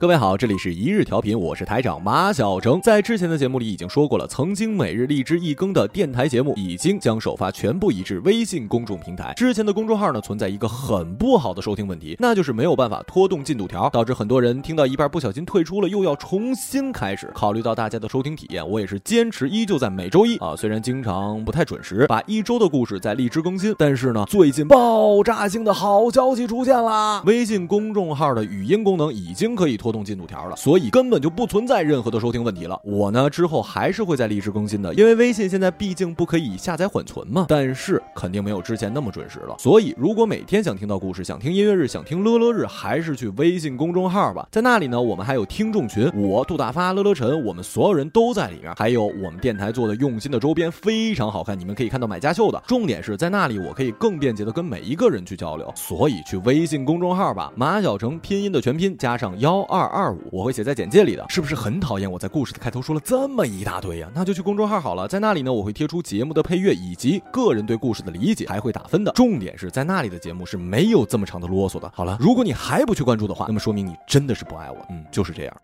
各位好，这里是一日调频，我是台长马小成。在之前的节目里已经说过了，曾经每日荔枝一更的电台节目已经将首发全部移至微信公众平台。之前的公众号呢存在一个很不好的收听问题，那就是没有办法拖动进度条，导致很多人听到一半不小心退出了，又要重新开始。考虑到大家的收听体验，我也是坚持依旧在每周一啊，虽然经常不太准时，把一周的故事在荔枝更新，但是呢，最近爆炸性的好消息出现啦！微信公众号的语音功能已经可以拖。拖动进度条了，所以根本就不存在任何的收听问题了。我呢之后还是会在荔枝更新的，因为微信现在毕竟不可以下载缓存嘛。但是肯定没有之前那么准时了。所以如果每天想听到故事，想听音乐日，想听乐乐日，还是去微信公众号吧。在那里呢，我们还有听众群，我杜大发、乐乐晨，我们所有人都在里面。还有我们电台做的用心的周边，非常好看，你们可以看到买家秀的。重点是在那里，我可以更便捷的跟每一个人去交流。所以去微信公众号吧，马小成拼音的全拼加上幺二。二二五，我会写在简介里的，是不是很讨厌我在故事的开头说了这么一大堆呀？那就去公众号好了，在那里呢，我会贴出节目的配乐以及个人对故事的理解，还会打分的。重点是在那里的节目是没有这么长的啰嗦的。好了，如果你还不去关注的话，那么说明你真的是不爱我。嗯，就是这样。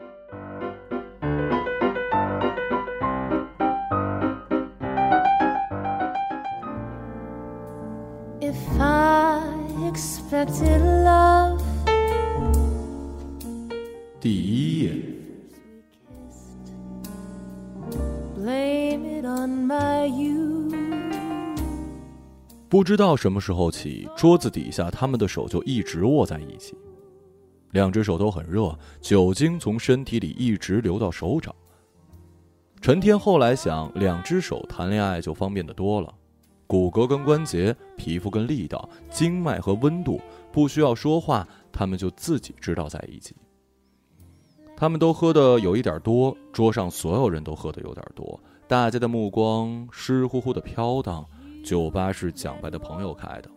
If I expected love 第一页。不知道什么时候起，桌子底下他们的手就一直握在一起，两只手都很热，酒精从身体里一直流到手掌。陈天后来想，两只手谈恋爱就方便的多了，骨骼跟关节、皮肤跟力道、经脉和温度，不需要说话，他们就自己知道在一起。他们都喝的有一点多，桌上所有人都喝的有点多，大家的目光湿乎乎的飘荡。酒吧是蒋白的朋友开的，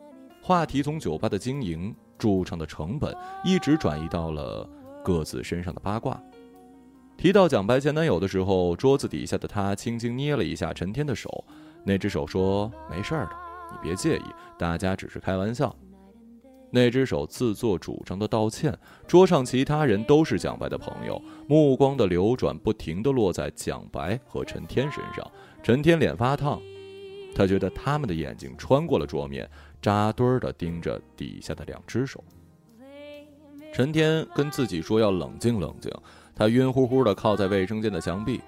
话题从酒吧的经营、驻唱的成本，一直转移到了各自身上的八卦。提到蒋白前男友的时候，桌子底下的他轻轻捏了一下陈天的手，那只手说：“没事儿的，你别介意，大家只是开玩笑。”那只手自作主张的道歉，桌上其他人都是蒋白的朋友，目光的流转不停的落在蒋白和陈天身上。陈天脸发烫，他觉得他们的眼睛穿过了桌面，扎堆儿的盯着底下的两只手。陈天跟自己说要冷静冷静，他晕乎乎的靠在卫生间的墙壁，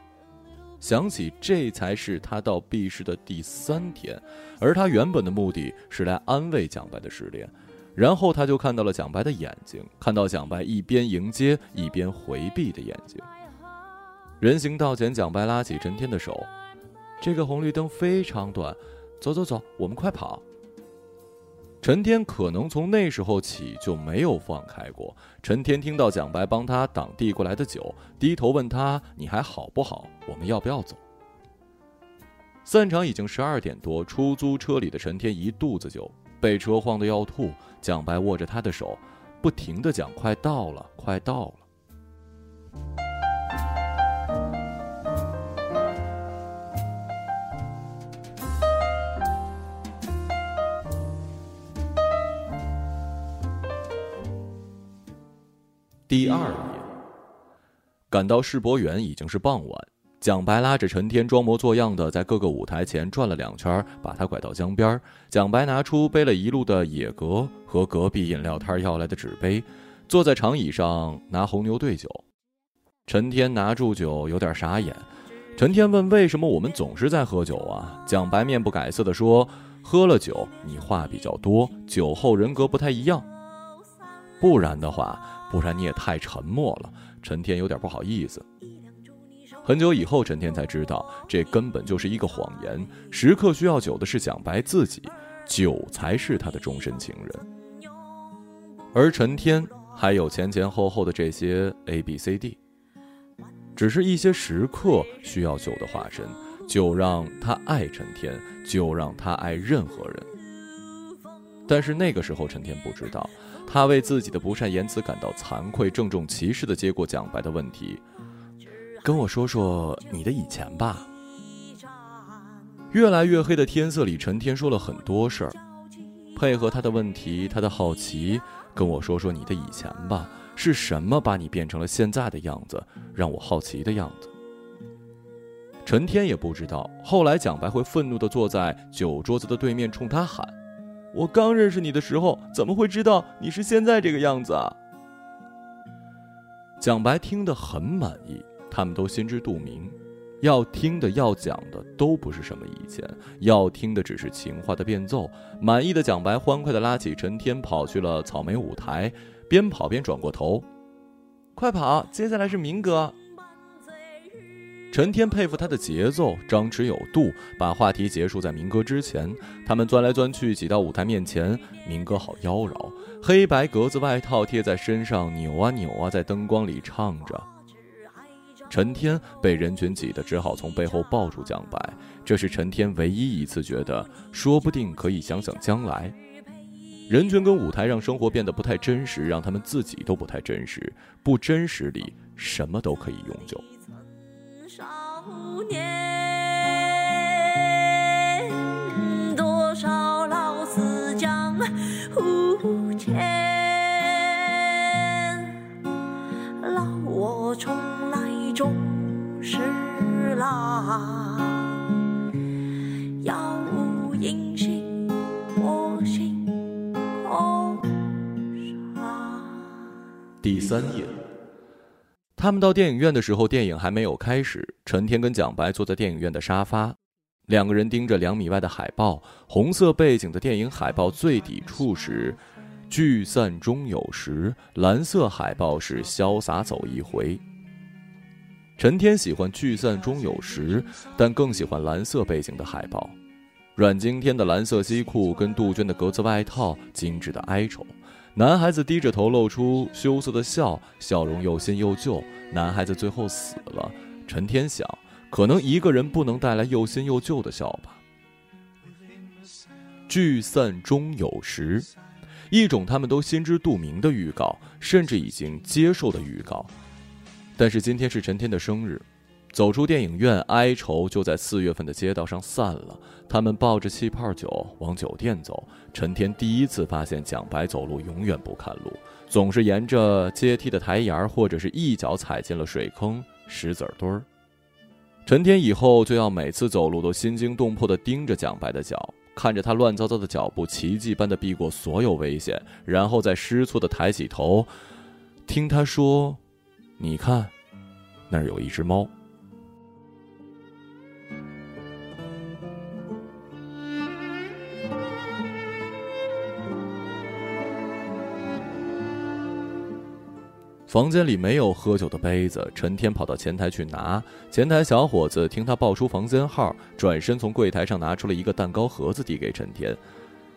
想起这才是他到 B 市的第三天，而他原本的目的是来安慰蒋白的失恋。然后他就看到了蒋白的眼睛，看到蒋白一边迎接一边回避的眼睛。人行道前，蒋白拉起陈天的手：“这个红绿灯非常短，走走走，我们快跑。”陈天可能从那时候起就没有放开过。陈天听到蒋白帮他挡递过来的酒，低头问他：“你还好不好？我们要不要走？”散场已经十二点多，出租车里的陈天一肚子酒。被车晃得要吐，蒋白握着他的手，不停的讲：“快到了，快到了。”第二夜，赶到世博园已经是傍晚。蒋白拉着陈天装模作样的在各个舞台前转了两圈，把他拐到江边。蒋白拿出背了一路的野格和隔壁饮料摊要来的纸杯，坐在长椅上拿红牛兑酒。陈天拿住酒，有点傻眼。陈天问：“为什么我们总是在喝酒啊？”蒋白面不改色地说：“喝了酒，你话比较多，酒后人格不太一样。不然的话，不然你也太沉默了。”陈天有点不好意思。很久以后，陈天才知道，这根本就是一个谎言。时刻需要酒的是蒋白自己，酒才是他的终身情人。而陈天还有前前后后的这些 A、B、C、D，只是一些时刻需要酒的化身。酒让他爱陈天，酒让他爱任何人。但是那个时候，陈天不知道，他为自己的不善言辞感到惭愧，郑重其事的接过蒋白的问题。跟我说说你的以前吧。越来越黑的天色里，陈天说了很多事儿，配合他的问题，他的好奇，跟我说说你的以前吧，是什么把你变成了现在的样子，让我好奇的样子。陈天也不知道，后来蒋白会愤怒地坐在酒桌子的对面，冲他喊：“我刚认识你的时候，怎么会知道你是现在这个样子啊？”蒋白听得很满意，他们都心知肚明。要听的、要讲的都不是什么意见，要听的只是情话的变奏。满意的蒋白欢快地拉起陈天，跑去了草莓舞台，边跑边转过头：“快跑！接下来是民歌。”陈天佩服他的节奏，张弛有度，把话题结束在民歌之前。他们钻来钻去，挤到舞台面前。民歌好妖娆，黑白格子外套贴在身上，扭啊扭啊，在灯光里唱着。陈天被人群挤得只好从背后抱住江白，这是陈天唯一一次觉得，说不定可以想想将来。人群跟舞台让生活变得不太真实，让他们自己都不太真实。不真实里，什么都可以永久。少年，多少老死江湖间，老我重年。第三页，他们到电影院的时候，电影还没有开始。陈天跟蒋白坐在电影院的沙发，两个人盯着两米外的海报，红色背景的电影海报最底处是“聚散终有时”，蓝色海报是“潇洒走一回”。陈天喜欢“聚散终有时”，但更喜欢蓝色背景的海报，阮经天的蓝色西裤跟杜鹃的格子外套，精致的哀愁。男孩子低着头，露出羞涩的笑，笑容又新又旧。男孩子最后死了。陈天想，可能一个人不能带来又新又旧的笑吧。聚散终有时，一种他们都心知肚明的预告，甚至已经接受的预告。但是今天是陈天的生日。走出电影院，哀愁就在四月份的街道上散了。他们抱着气泡酒往酒店走。陈天第一次发现蒋白走路永远不看路，总是沿着阶梯的台沿儿，或者是一脚踩进了水坑、石子堆儿。陈天以后就要每次走路都心惊动魄地盯着蒋白的脚，看着他乱糟糟的脚步，奇迹般地避过所有危险，然后再失措地抬起头，听他说：“你看，那儿有一只猫。”房间里没有喝酒的杯子，陈天跑到前台去拿。前台小伙子听他报出房间号，转身从柜台上拿出了一个蛋糕盒子，递给陈天。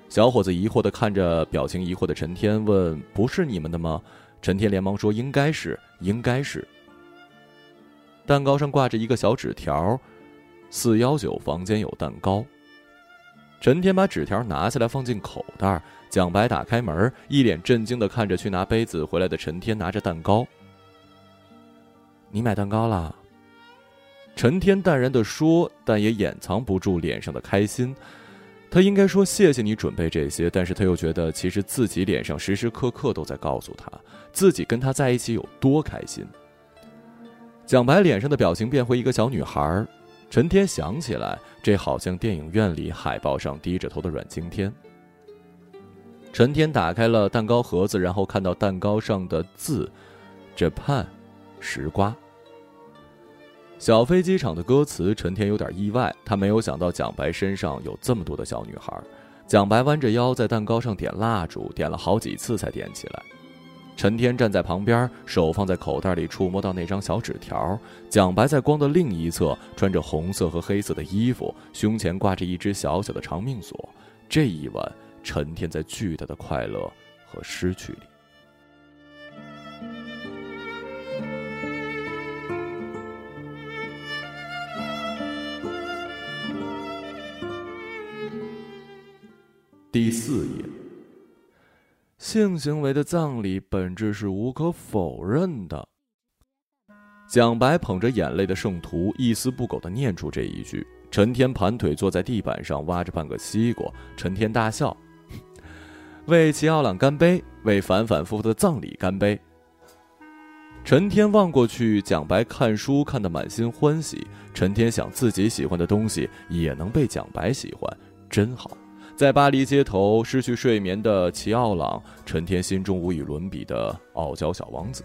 小伙子疑惑地看着表情疑惑的陈天，问：“不是你们的吗？”陈天连忙说：“应该是，应该是。”蛋糕上挂着一个小纸条：“四幺九房间有蛋糕。”陈天把纸条拿下来，放进口袋。蒋白打开门，一脸震惊的看着去拿杯子回来的陈天，拿着蛋糕。你买蛋糕了？陈天淡然的说，但也掩藏不住脸上的开心。他应该说谢谢你准备这些，但是他又觉得其实自己脸上时时刻刻都在告诉他，自己跟他在一起有多开心。蒋白脸上的表情变回一个小女孩儿。陈天想起来，这好像电影院里海报上低着头的阮经天。陈天打开了蛋糕盒子，然后看到蛋糕上的字：“Japan，石瓜。”小飞机场的歌词，陈天有点意外，他没有想到蒋白身上有这么多的小女孩。蒋白弯着腰在蛋糕上点蜡烛，点了好几次才点起来。陈天站在旁边，手放在口袋里，触摸到那张小纸条。蒋白在光的另一侧，穿着红色和黑色的衣服，胸前挂着一只小小的长命锁。这一晚，陈天在巨大的快乐和失去里。第四页。性行为的葬礼本质是无可否认的。蒋白捧着眼泪的圣徒，一丝不苟地念出这一句。陈天盘腿坐在地板上，挖着半个西瓜。陈天大笑：“ 为齐奥朗干杯，为反反复复的葬礼干杯。陈天望过去，蒋白看书看得满心欢喜。陈天想自己喜欢的东西也能被蒋白喜欢，真好。在巴黎街头失去睡眠的齐奥朗，陈天心中无与伦比的傲娇小王子。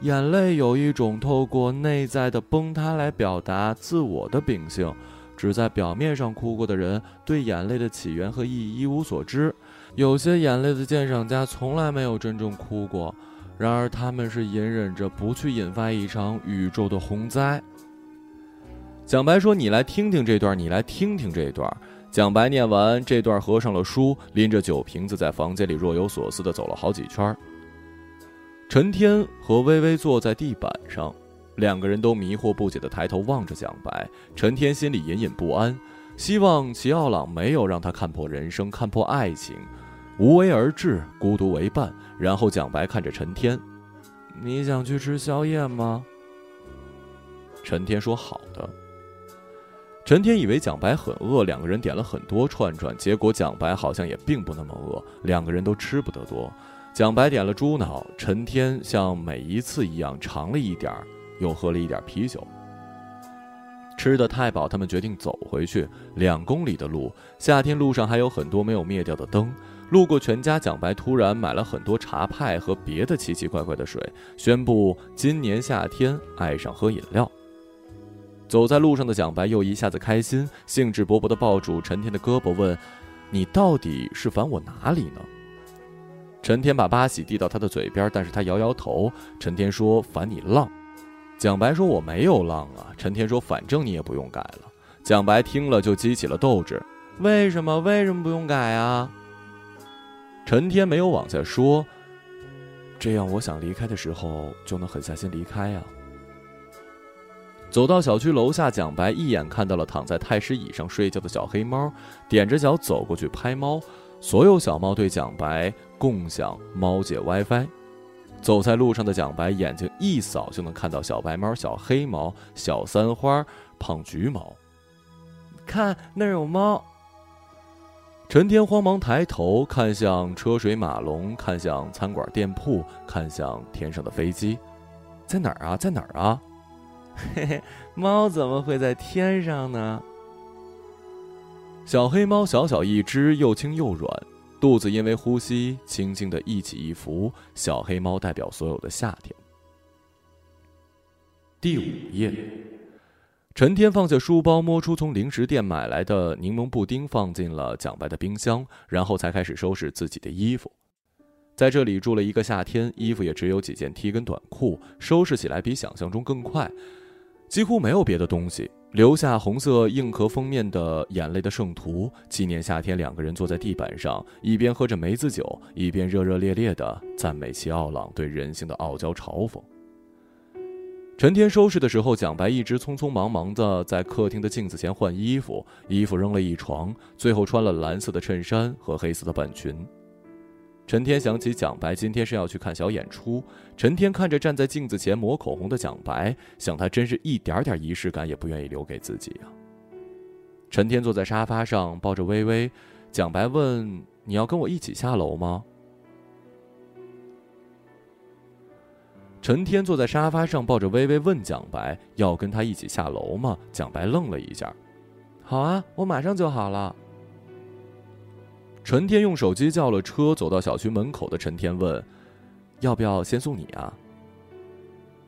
眼泪有一种透过内在的崩塌来表达自我的秉性，只在表面上哭过的人对眼泪的起源和意义一无所知。有些眼泪的鉴赏家从来没有真正哭过。然而，他们是隐忍着不去引发一场宇宙的洪灾。蒋白说：“你来听听这段，你来听听这段。”蒋白念完这段，合上了书，拎着酒瓶子在房间里若有所思地走了好几圈。陈天和微微坐在地板上，两个人都迷惑不解地抬头望着蒋白。陈天心里隐隐不安，希望齐奥朗没有让他看破人生，看破爱情。无为而治，孤独为伴。然后蒋白看着陈天：“你想去吃宵夜吗？”陈天说：“好的。”陈天以为蒋白很饿，两个人点了很多串串，结果蒋白好像也并不那么饿，两个人都吃不得多。蒋白点了猪脑，陈天像每一次一样尝了一点，又喝了一点啤酒。吃的太饱，他们决定走回去。两公里的路，夏天路上还有很多没有灭掉的灯。路过全家，蒋白突然买了很多茶派和别的奇奇怪怪的水，宣布今年夏天爱上喝饮料。走在路上的蒋白又一下子开心，兴致勃勃地抱住陈天的胳膊，问：“你到底是烦我哪里呢？”陈天把八喜递到他的嘴边，但是他摇摇头。陈天说：“烦你浪。”蒋白说：“我没有浪啊。”陈天说：“反正你也不用改了。”蒋白听了就激起了斗志：“为什么？为什么不用改啊？”陈天没有往下说，这样我想离开的时候就能狠下心离开呀。走到小区楼下，蒋白一眼看到了躺在太师椅上睡觉的小黑猫，踮着脚走过去拍猫。所有小猫对蒋白共享猫界 WiFi。走在路上的蒋白眼睛一扫就能看到小白猫、小黑猫、小三花、胖橘猫。看那儿有猫。陈天慌忙抬头看向车水马龙，看向餐馆店铺，看向天上的飞机，在哪儿啊？在哪儿啊？嘿嘿，猫怎么会在天上呢？小黑猫小小一只，又轻又软，肚子因为呼吸轻轻的一起一伏。小黑猫代表所有的夏天。第五页。陈天放下书包，摸出从零食店买来的柠檬布丁，放进了蒋白的冰箱，然后才开始收拾自己的衣服。在这里住了一个夏天，衣服也只有几件 T 跟短裤，收拾起来比想象中更快，几乎没有别的东西，留下红色硬壳封面的眼泪的圣徒，纪念夏天两个人坐在地板上，一边喝着梅子酒，一边热热烈烈的赞美齐奥朗对人性的傲娇嘲讽。陈天收拾的时候，蒋白一直匆匆忙忙的在客厅的镜子前换衣服，衣服扔了一床，最后穿了蓝色的衬衫和黑色的半裙。陈天想起蒋白今天是要去看小演出，陈天看着站在镜子前抹口红的蒋白，想他真是一点点仪式感也不愿意留给自己啊。陈天坐在沙发上抱着微微，蒋白问：“你要跟我一起下楼吗？”陈天坐在沙发上，抱着微微问蒋白：“要跟他一起下楼吗？”蒋白愣了一下：“好啊，我马上就好了。”陈天用手机叫了车，走到小区门口的陈天问：“要不要先送你啊？”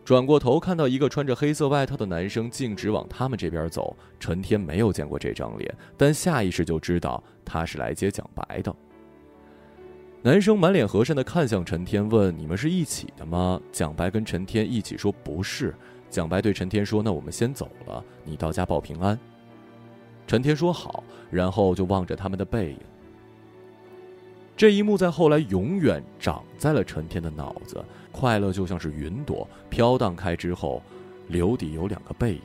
转过头看到一个穿着黑色外套的男生径直往他们这边走，陈天没有见过这张脸，但下意识就知道他是来接蒋白的。男生满脸和善的看向陈天，问：“你们是一起的吗？”蒋白跟陈天一起说：“不是。”蒋白对陈天说：“那我们先走了，你到家报平安。”陈天说：“好。”然后就望着他们的背影。这一幕在后来永远长在了陈天的脑子。快乐就像是云朵飘荡开之后，留底有两个背影。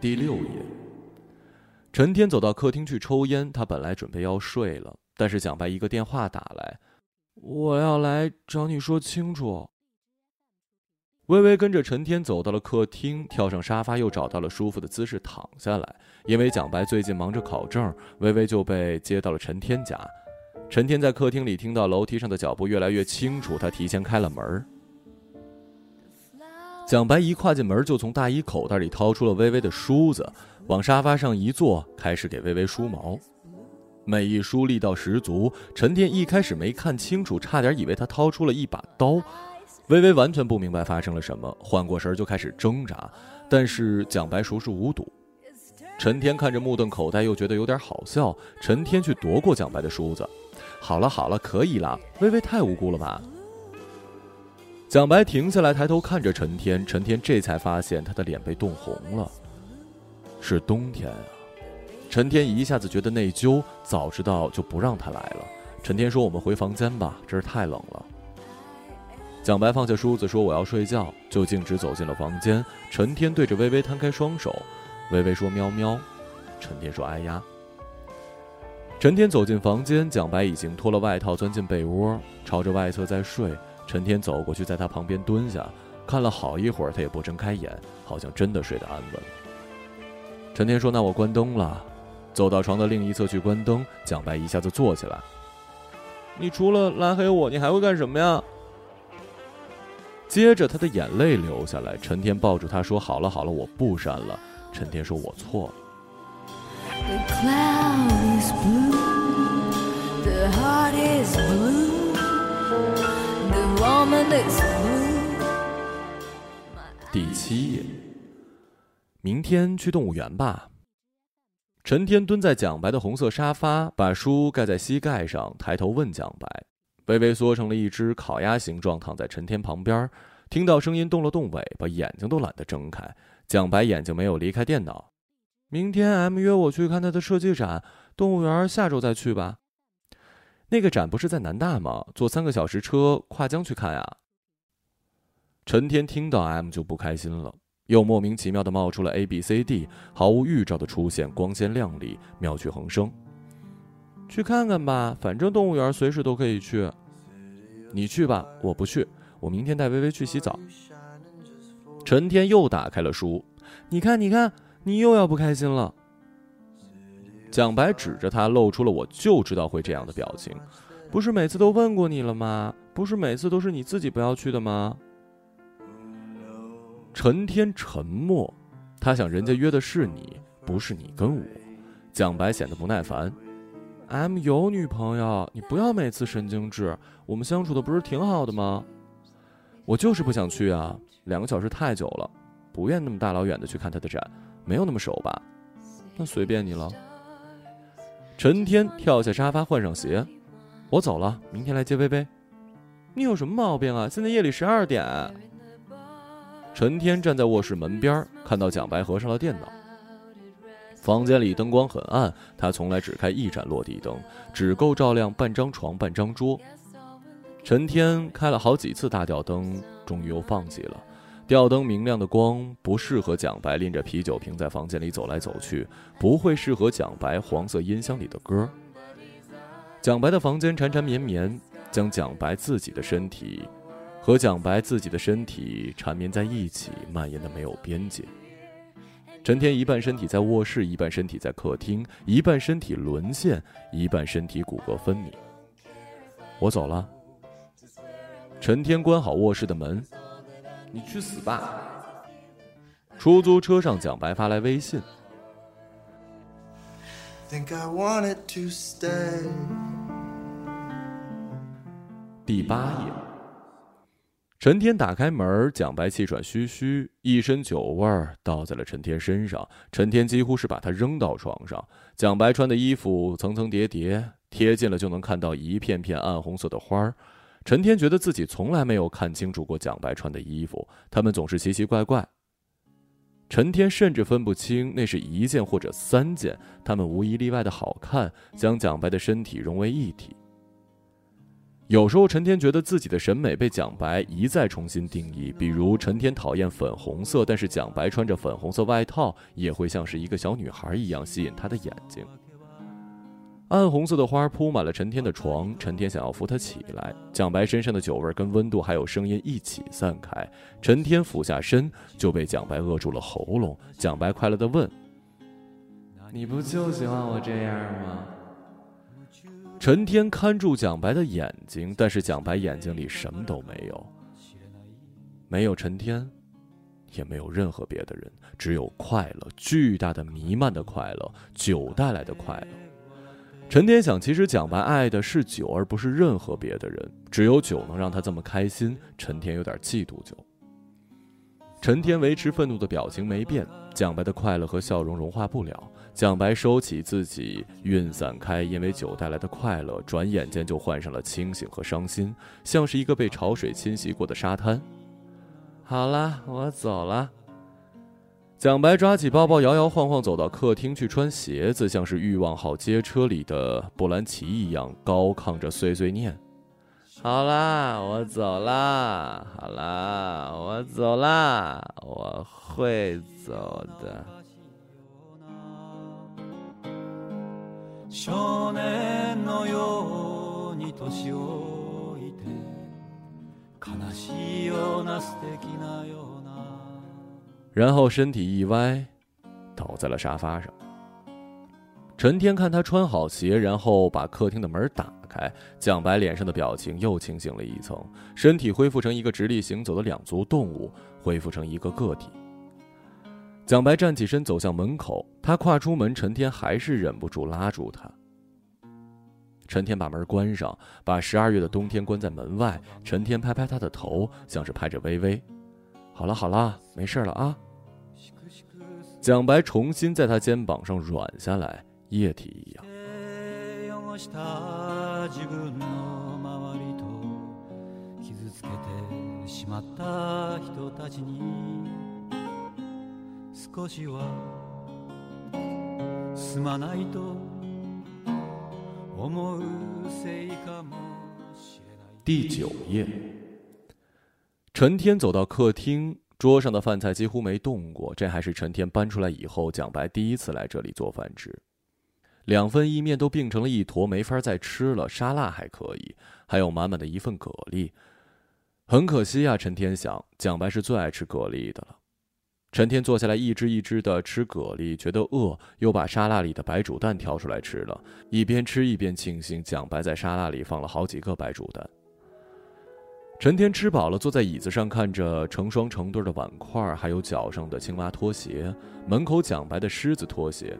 第六页，陈天走到客厅去抽烟。他本来准备要睡了，但是蒋白一个电话打来：“我要来找你说清楚。微微跟着陈天走到了客厅，跳上沙发，又找到了舒服的姿势躺下来。因为蒋白最近忙着考证，微微就被接到了陈天家。陈天在客厅里听到楼梯上的脚步越来越清楚，他提前开了门。蒋白一跨进门，就从大衣口袋里掏出了微微的梳子，往沙发上一坐，开始给微微梳毛。每一梳力道十足，陈天一开始没看清楚，差点以为他掏出了一把刀。微微完全不明白发生了什么，缓过神儿就开始挣扎，但是蒋白熟视无睹。陈天看着目瞪口呆，又觉得有点好笑。陈天去夺过蒋白的梳子，好了好了，可以了。微微太无辜了吧？蒋白停下来，抬头看着陈天，陈天这才发现他的脸被冻红了。是冬天啊！陈天一下子觉得内疚，早知道就不让他来了。陈天说：“我们回房间吧，这儿太冷了。”蒋白放下梳子说：“我要睡觉。”就径直走进了房间。陈天对着微微摊开双手，微微说：“喵喵。”陈天说：“哎呀。”陈天走进房间，蒋白已经脱了外套，钻进被窝，朝着外侧在睡。陈天走过去，在他旁边蹲下，看了好一会儿，他也不睁开眼，好像真的睡得安稳。陈天说：“那我关灯了。”走到床的另一侧去关灯。蒋白一下子坐起来：“你除了拉黑我，你还会干什么呀？”接着，他的眼泪流下来。陈天抱住他说：“好了好了，我不删了。”陈天说：“我错了。”第七页，明天去动物园吧。陈天蹲在蒋白的红色沙发，把书盖在膝盖上，抬头问蒋白。微微缩成了一只烤鸭形状，躺在陈天旁边，听到声音动了动尾巴，眼睛都懒得睁开。蒋白眼睛没有离开电脑。明天 M 约我去看他的设计展，动物园下周再去吧。那个展不是在南大吗？坐三个小时车跨江去看呀。陈天听到 M 就不开心了，又莫名其妙的冒出了 A B C D，毫无预兆的出现，光鲜亮丽，妙趣横生。去看看吧，反正动物园随时都可以去。你去吧，我不去。我明天带微微去洗澡。陈天又打开了书，你看，你看，你又要不开心了。蒋白指着他，露出了我就知道会这样的表情。不是每次都问过你了吗？不是每次都是你自己不要去的吗？陈天沉默，他想人家约的是你，不是你跟我。蒋白显得不耐烦。M 有女朋友，你不要每次神经质。我们相处的不是挺好的吗？我就是不想去啊，两个小时太久了，不愿那么大老远的去看他的展，没有那么熟吧？那随便你了。陈天跳下沙发，换上鞋，我走了，明天来接薇薇。你有什么毛病啊？现在夜里十二点。陈天站在卧室门边，看到蒋白合上了电脑。房间里灯光很暗，他从来只开一盏落地灯，只够照亮半张床、半张桌。陈天开了好几次大吊灯，终于又放弃了。吊灯明亮的光不适合蒋白拎着啤酒瓶在房间里走来走去，不会适合蒋白黄色音箱里的歌。蒋白的房间缠缠绵绵，将蒋白自己的身体和蒋白自己的身体缠绵在一起，蔓延的没有边界。陈天一半身体在卧室，一半身体在客厅，一半身体沦陷，一半身体骨骼分明。我走了。陈天关好卧室的门，你去死吧！出租车上，蒋白发来微信。第八页。陈天打开门，蒋白气喘吁吁，一身酒味儿倒在了陈天身上。陈天几乎是把他扔到床上。蒋白穿的衣服层层叠叠，贴近了就能看到一片片暗红色的花儿。陈天觉得自己从来没有看清楚过蒋白穿的衣服，他们总是奇奇怪怪。陈天甚至分不清那是一件或者三件，他们无一例外的好看，将蒋白的身体融为一体。有时候，陈天觉得自己的审美被蒋白一再重新定义。比如，陈天讨厌粉红色，但是蒋白穿着粉红色外套也会像是一个小女孩一样吸引他的眼睛。暗红色的花铺满了陈天的床，陈天想要扶他起来。蒋白身上的酒味跟温度还有声音一起散开，陈天俯下身就被蒋白扼住了喉咙。蒋白快乐的问：“你不就喜欢我这样吗？”陈天看住蒋白的眼睛，但是蒋白眼睛里什么都没有，没有陈天，也没有任何别的人，只有快乐，巨大的弥漫的快乐，酒带来的快乐。陈天想，其实蒋白爱的是酒，而不是任何别的人。只有酒能让他这么开心。陈天有点嫉妒酒。陈天维持愤怒的表情没变，蒋白的快乐和笑容融化不了。蒋白收起自己晕散开因为酒带来的快乐，转眼间就换上了清醒和伤心，像是一个被潮水侵袭过的沙滩。好了，我走了。蒋白抓起包包，摇摇晃晃走到客厅去穿鞋子，像是欲望号街车里的布兰奇一样高亢着碎碎念：“好啦，我走啦，好啦，我走啦，我会走的。”然后身体一歪，倒在了沙发上。陈天看他穿好鞋，然后把客厅的门打开，蒋白脸上的表情又清醒了一层，身体恢复成一个直立行走的两足动物，恢复成一个个体。蒋白站起身走向门口，他跨出门，陈天还是忍不住拉住他。陈天把门关上，把十二月的冬天关在门外。陈天拍拍他的头，像是拍着微微：“好了好了，没事了啊。”蒋白重新在他肩膀上软下来，液体一样。第九页，陈天走到客厅。桌上的饭菜几乎没动过，这还是陈天搬出来以后，蒋白第一次来这里做饭吃。两份意面都并成了一坨，没法再吃了。沙拉还可以，还有满满的一份蛤蜊。很可惜呀，陈天想，蒋白是最爱吃蛤蜊的了。陈天坐下来，一只一只的吃蛤蜊，觉得饿，又把沙拉里的白煮蛋挑出来吃了，一边吃一边庆幸蒋白在沙拉里放了好几个白煮蛋。陈天吃饱了，坐在椅子上看着成双成对的碗筷，还有脚上的青蛙拖鞋，门口蒋白的狮子拖鞋。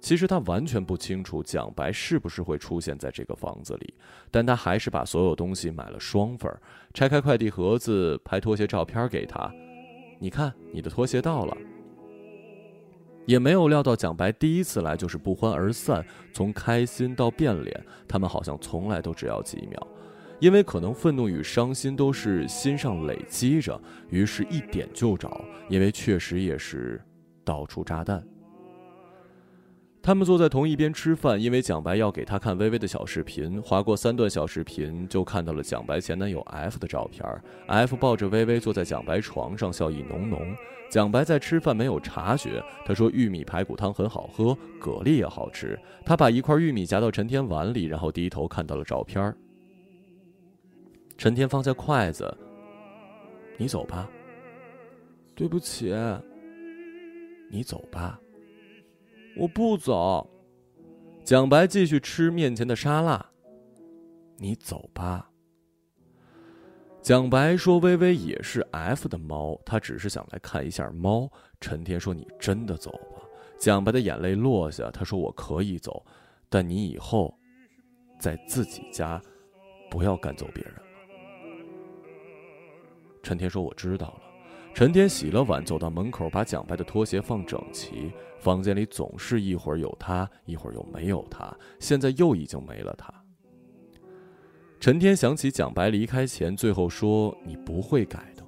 其实他完全不清楚蒋白是不是会出现在这个房子里，但他还是把所有东西买了双份儿拆开快递盒子，拍拖鞋照片给他。你看，你的拖鞋到了。也没有料到蒋白第一次来就是不欢而散，从开心到变脸，他们好像从来都只要几秒。因为可能愤怒与伤心都是心上累积着，于是一点就着。因为确实也是到处炸弹。他们坐在同一边吃饭，因为蒋白要给他看微微的小视频，划过三段小视频，就看到了蒋白前男友 F 的照片。F 抱着微微坐在蒋白床上，笑意浓浓。蒋白在吃饭没有察觉，他说玉米排骨汤很好喝，蛤蜊也好吃。他把一块玉米夹到陈天碗里，然后低头看到了照片。陈天放下筷子，你走吧。对不起，你走吧。我不走。蒋白继续吃面前的沙拉。你走吧。蒋白说：“微微也是 F 的猫，他只是想来看一下猫。”陈天说：“你真的走吧。”蒋白的眼泪落下，他说：“我可以走，但你以后在自己家不要赶走别人。”陈天说：“我知道了。”陈天洗了碗，走到门口，把蒋白的拖鞋放整齐。房间里总是一会儿有他，一会儿又没有他，现在又已经没了他。陈天想起蒋白离开前最后说：“你不会改的。”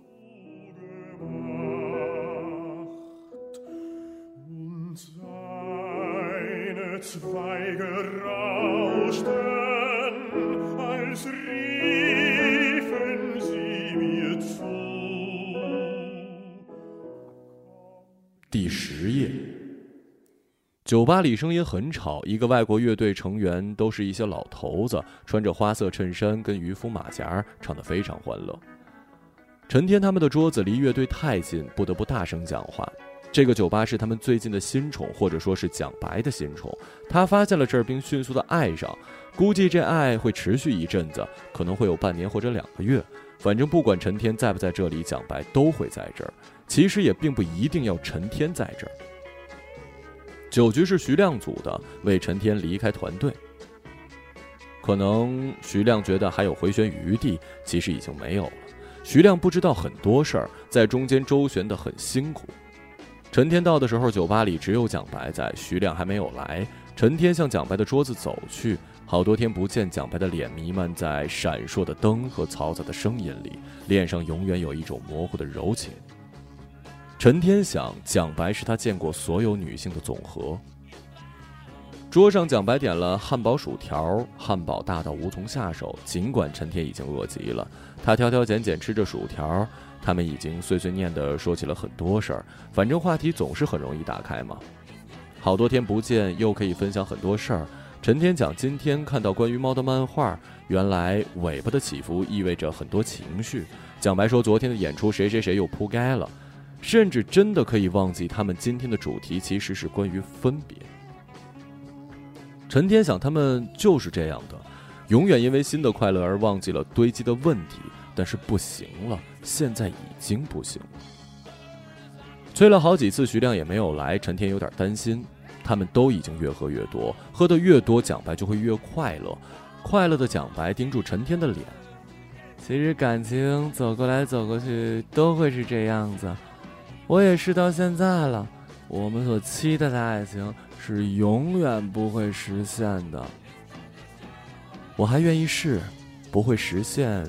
第十页，酒吧里声音很吵，一个外国乐队成员都是一些老头子，穿着花色衬衫跟渔夫马甲，唱得非常欢乐。陈天他们的桌子离乐队太近，不得不大声讲话。这个酒吧是他们最近的新宠，或者说是蒋白的新宠。他发现了这儿，并迅速的爱上，估计这爱会持续一阵子，可能会有半年或者两个月。反正不管陈天在不在这里，蒋白都会在这儿。其实也并不一定要陈天在这儿。酒局是徐亮组的，为陈天离开团队。可能徐亮觉得还有回旋余地，其实已经没有了。徐亮不知道很多事儿，在中间周旋的很辛苦。陈天到的时候，酒吧里只有蒋白在，徐亮还没有来。陈天向蒋白的桌子走去，好多天不见，蒋白的脸弥漫在闪烁的灯和嘈杂的声音里，脸上永远有一种模糊的柔情。陈天想，蒋白是他见过所有女性的总和。桌上，蒋白点了汉堡、薯条，汉堡大到无从下手。尽管陈天已经饿极了，他挑挑拣拣吃着薯条。他们已经碎碎念地说起了很多事儿，反正话题总是很容易打开嘛。好多天不见，又可以分享很多事儿。陈天讲今天看到关于猫的漫画，原来尾巴的起伏意味着很多情绪。蒋白说昨天的演出谁谁谁又扑街了。甚至真的可以忘记，他们今天的主题其实是关于分别。陈天想，他们就是这样的，永远因为新的快乐而忘记了堆积的问题。但是不行了，现在已经不行了。催了好几次，徐亮也没有来。陈天有点担心，他们都已经越喝越多，喝得越多，蒋白就会越快乐。快乐的蒋白盯住陈天的脸，其实感情走过来走过去都会是这样子。我也是到现在了，我们所期待的爱情是永远不会实现的。我还愿意试，不会实现，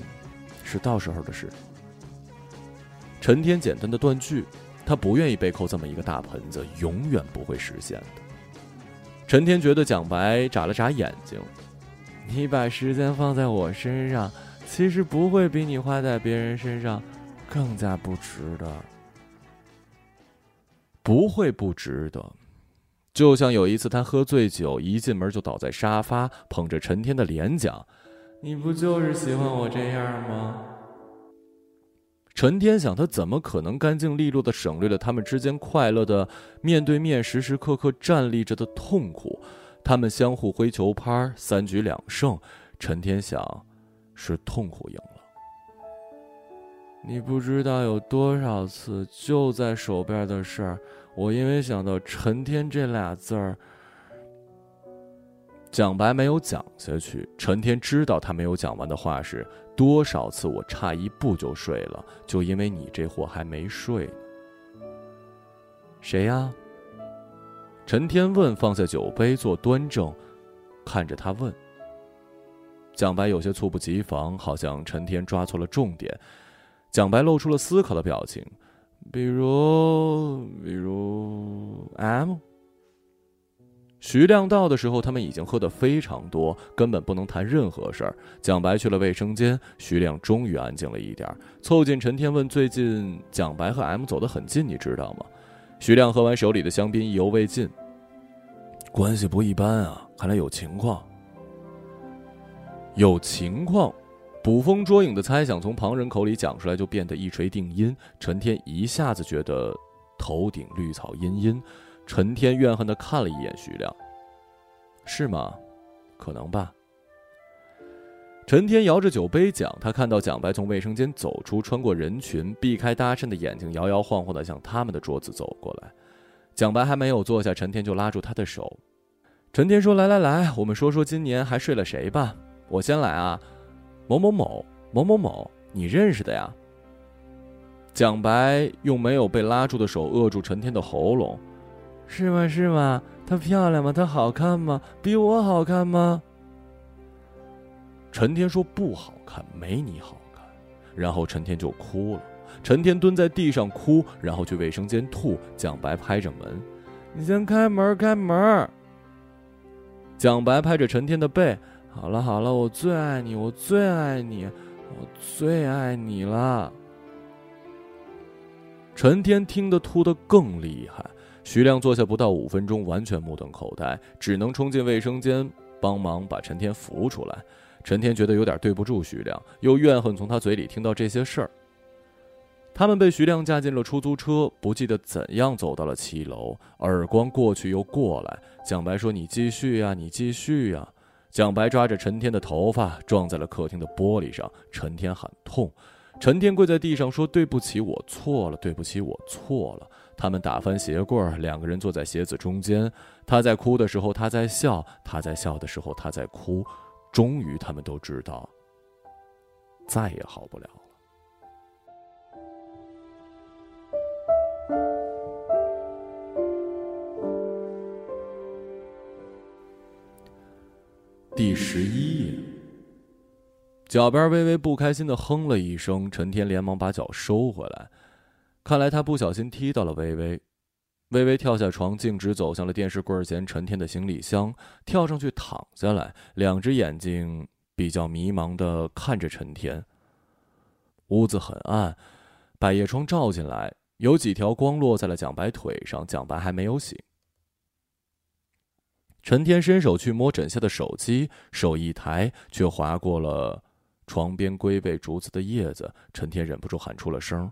是到时候的事。陈天简单的断句，他不愿意被扣这么一个大盆子，永远不会实现的。陈天觉得蒋白眨了眨眼睛，你把时间放在我身上，其实不会比你花在别人身上更加不值得。不会不值得，就像有一次他喝醉酒，一进门就倒在沙发，捧着陈天的脸讲：“你不就是喜欢我这样吗？”陈天想，他怎么可能干净利落的省略了他们之间快乐的面对面、时时刻刻站立着的痛苦？他们相互挥球拍，三局两胜。陈天想，是痛苦赢了。你不知道有多少次就在手边的事儿，我因为想到陈天这俩字儿，蒋白没有讲下去。陈天知道他没有讲完的话是多少次，我差一步就睡了，就因为你这货还没睡。谁呀？陈天问，放下酒杯，坐端正，看着他问。蒋白有些猝不及防，好像陈天抓错了重点。蒋白露出了思考的表情，比如，比如 M。徐亮到的时候，他们已经喝得非常多，根本不能谈任何事儿。蒋白去了卫生间，徐亮终于安静了一点，凑近陈天问：“最近蒋白和 M 走得很近，你知道吗？”徐亮喝完手里的香槟，意犹未尽，关系不一般啊，看来有情况。有情况。捕风捉影的猜想从旁人口里讲出来，就变得一锤定音。陈天一下子觉得头顶绿草茵茵。陈天怨恨的看了一眼徐亮，是吗？可能吧。陈天摇着酒杯讲，他看到蒋白从卫生间走出，穿过人群，避开搭讪的眼睛，摇摇晃晃的向他们的桌子走过来。蒋白还没有坐下，陈天就拉住他的手。陈天说：“来来来，我们说说今年还睡了谁吧。我先来啊。”某某某某某某，你认识的呀？蒋白用没有被拉住的手扼住陈天的喉咙，是吗？是吗？她漂亮吗？她好看吗？比我好看吗？陈天说不好看，没你好看。然后陈天就哭了。陈天蹲在地上哭，然后去卫生间吐。蒋白拍着门：“你先开门，开门。”蒋白拍着陈天的背。好了好了，我最爱你，我最爱你，我最爱你了。陈天听得吐得更厉害，徐亮坐下不到五分钟，完全目瞪口呆，只能冲进卫生间帮忙把陈天扶出来。陈天觉得有点对不住徐亮，又怨恨从他嘴里听到这些事儿。他们被徐亮架进了出租车，不记得怎样走到了七楼，耳光过去又过来。蒋白说：“你继续呀，你继续呀。”蒋白抓着陈天的头发撞在了客厅的玻璃上，陈天喊痛。陈天跪在地上说：“对不起，我错了，对不起，我错了。”他们打翻鞋柜，两个人坐在鞋子中间。他在哭的时候，他在笑；他在笑的时候，他在哭。终于，他们都知道，再也好不了。第十一页，脚边微微不开心的哼了一声，陈天连忙把脚收回来。看来他不小心踢到了微微。微微跳下床，径直走向了电视柜前陈天的行李箱，跳上去躺下来，两只眼睛比较迷茫的看着陈天。屋子很暗，百叶窗照进来，有几条光落在了蒋白腿上，蒋白还没有醒。陈天伸手去摸枕下的手机，手一抬，却划过了床边龟背竹子的叶子。陈天忍不住喊出了声，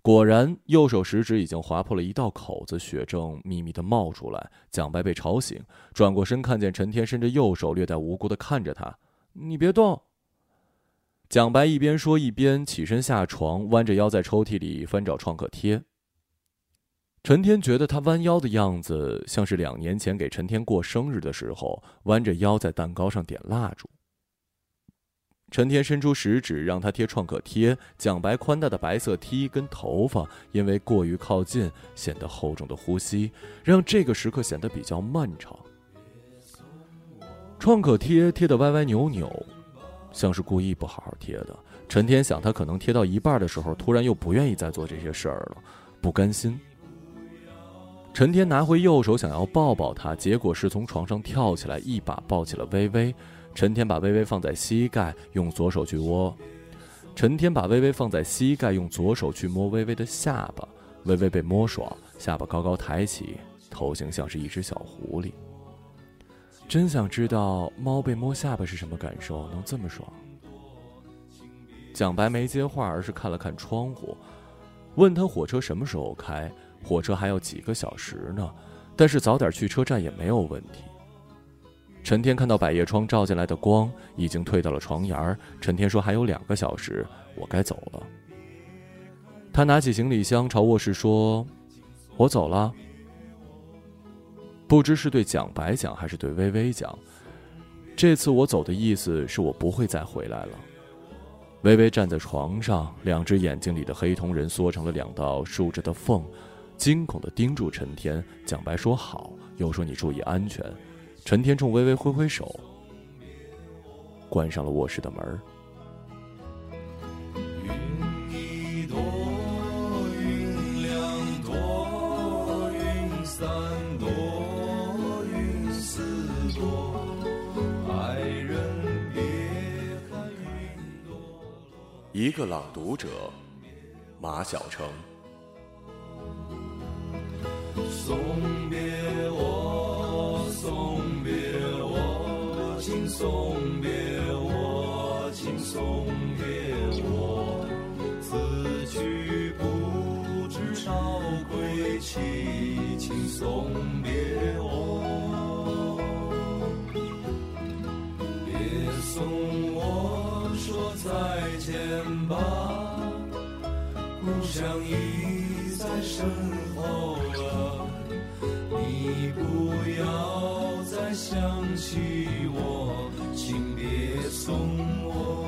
果然，右手食指已经划破了一道口子，血正密密的冒出来。蒋白被吵醒，转过身，看见陈天伸着右手，略带无辜的看着他：“你别动。”蒋白一边说，一边起身下床，弯着腰在抽屉里翻找创可贴。陈天觉得他弯腰的样子，像是两年前给陈天过生日的时候，弯着腰在蛋糕上点蜡烛。陈天伸出食指让他贴创可贴，蒋白宽大的白色 T 跟头发因为过于靠近，显得厚重的呼吸，让这个时刻显得比较漫长。创可贴贴得歪歪扭扭，像是故意不好好贴的。陈天想，他可能贴到一半的时候，突然又不愿意再做这些事儿了，不甘心。陈天拿回右手，想要抱抱她，结果是从床上跳起来，一把抱起了微微。陈天把微微放在膝盖，用左手去摸。陈天把微微放在膝盖，用左手去摸微微的下巴。微微被摸爽，下巴高高抬起，头型像是一只小狐狸。真想知道猫被摸下巴是什么感受，能这么爽？蒋白没接话，而是看了看窗户，问他火车什么时候开。火车还要几个小时呢，但是早点去车站也没有问题。陈天看到百叶窗照进来的光，已经退到了床沿儿。陈天说：“还有两个小时，我该走了。”他拿起行李箱朝卧室说：“我走了。”不知是对蒋白讲还是对微微讲，这次我走的意思是我不会再回来了。微微站在床上，两只眼睛里的黑瞳仁缩成了两道竖着的缝。惊恐的盯住陈天，蒋白说：“好。”又说：“你注意安全。”陈天冲微微挥挥手，关上了卧室的门。一个朗读者，马晓成。送别我，送别我，请送别我，请送别我。此去不知道归期，请送别我。别送我说再见吧，故乡已在身后想起我，请别送我。